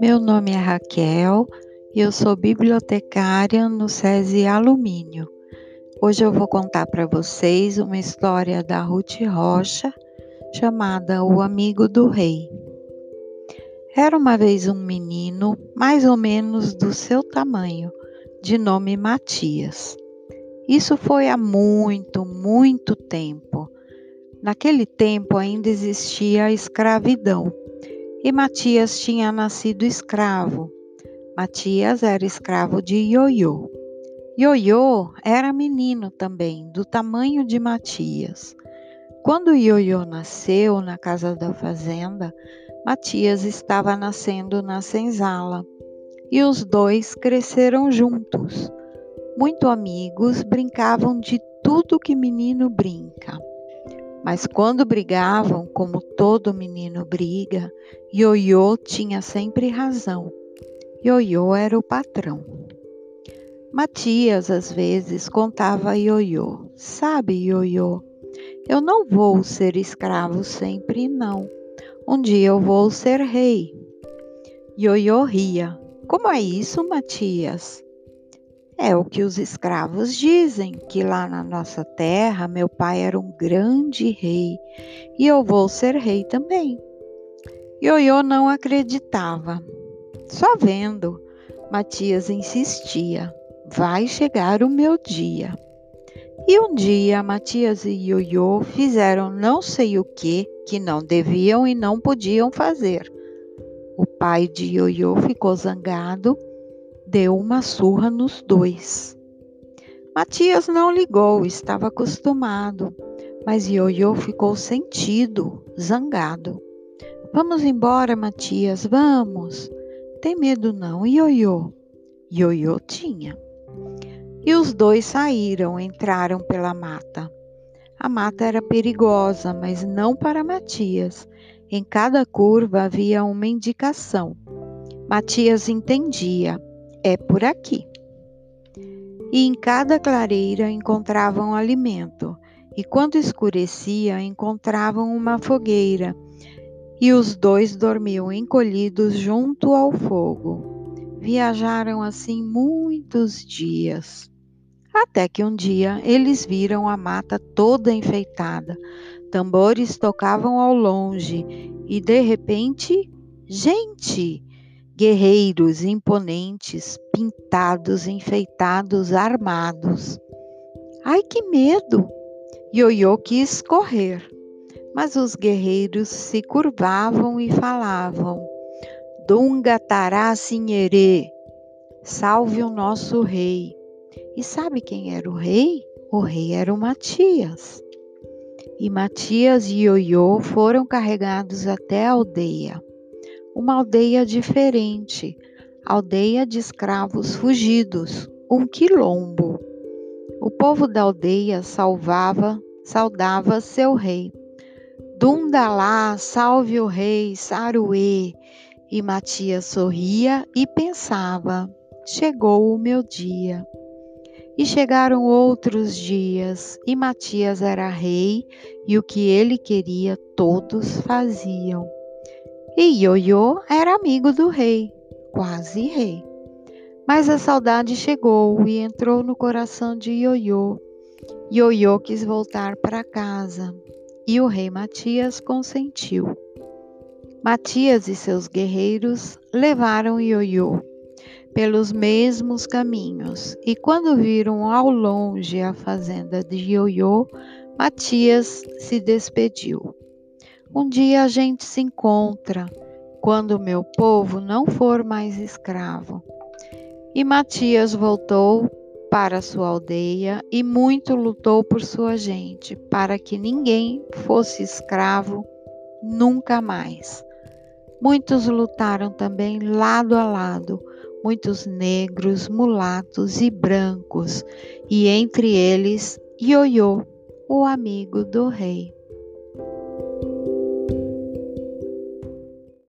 Meu nome é Raquel e eu sou bibliotecária no SESI Alumínio. Hoje eu vou contar para vocês uma história da Ruth Rocha chamada O Amigo do Rei. Era uma vez um menino, mais ou menos do seu tamanho, de nome Matias. Isso foi há muito, muito tempo. Naquele tempo ainda existia a escravidão e Matias tinha nascido escravo. Matias era escravo de Ioiô. Ioiô era menino também, do tamanho de Matias. Quando Ioiô nasceu na casa da fazenda, Matias estava nascendo na senzala e os dois cresceram juntos. Muito amigos, brincavam de tudo que menino brinca. Mas quando brigavam, como todo menino briga, Ioiô tinha sempre razão. Ioiô era o patrão. Matias às vezes contava a Ioiô: Sabe, Ioiô, eu não vou ser escravo sempre, não. Um dia eu vou ser rei. Ioiô ria. Como é isso, Matias? É o que os escravos dizem, que lá na nossa terra meu pai era um grande rei e eu vou ser rei também. Ioiô não acreditava. Só vendo, Matias insistia: vai chegar o meu dia. E um dia Matias e Ioiô fizeram não sei o que que não deviam e não podiam fazer. O pai de Ioiô ficou zangado deu uma surra nos dois. Matias não ligou, estava acostumado, mas Ioiô ficou sentido, zangado. Vamos embora, Matias, vamos. Tem medo não, Ioiô? Ioiô tinha. E os dois saíram, entraram pela mata. A mata era perigosa, mas não para Matias. Em cada curva havia uma indicação. Matias entendia é por aqui. E em cada clareira encontravam alimento, e quando escurecia encontravam uma fogueira, e os dois dormiam encolhidos junto ao fogo. Viajaram assim muitos dias, até que um dia eles viram a mata toda enfeitada. Tambores tocavam ao longe e de repente, gente! Guerreiros imponentes, pintados, enfeitados, armados. Ai que medo! Ioiô quis correr, mas os guerreiros se curvavam e falavam: Dunga Tará salve o nosso rei. E sabe quem era o rei? O rei era o Matias. E Matias e Ioiô foram carregados até a aldeia uma aldeia diferente, aldeia de escravos fugidos, um quilombo. O povo da aldeia salvava, saudava seu rei. Dundalá, salve o rei, Saruê. E Matias sorria e pensava: chegou o meu dia. E chegaram outros dias, e Matias era rei, e o que ele queria todos faziam. E Ioiô era amigo do rei, quase rei. Mas a saudade chegou e entrou no coração de Ioiô. Ioiô quis voltar para casa e o rei Matias consentiu. Matias e seus guerreiros levaram Ioiô pelos mesmos caminhos e quando viram ao longe a fazenda de Ioiô, Matias se despediu. Um dia a gente se encontra, quando o meu povo não for mais escravo. E Matias voltou para sua aldeia e muito lutou por sua gente, para que ninguém fosse escravo nunca mais. Muitos lutaram também lado a lado, muitos negros, mulatos e brancos, e entre eles Ioiô, o amigo do rei.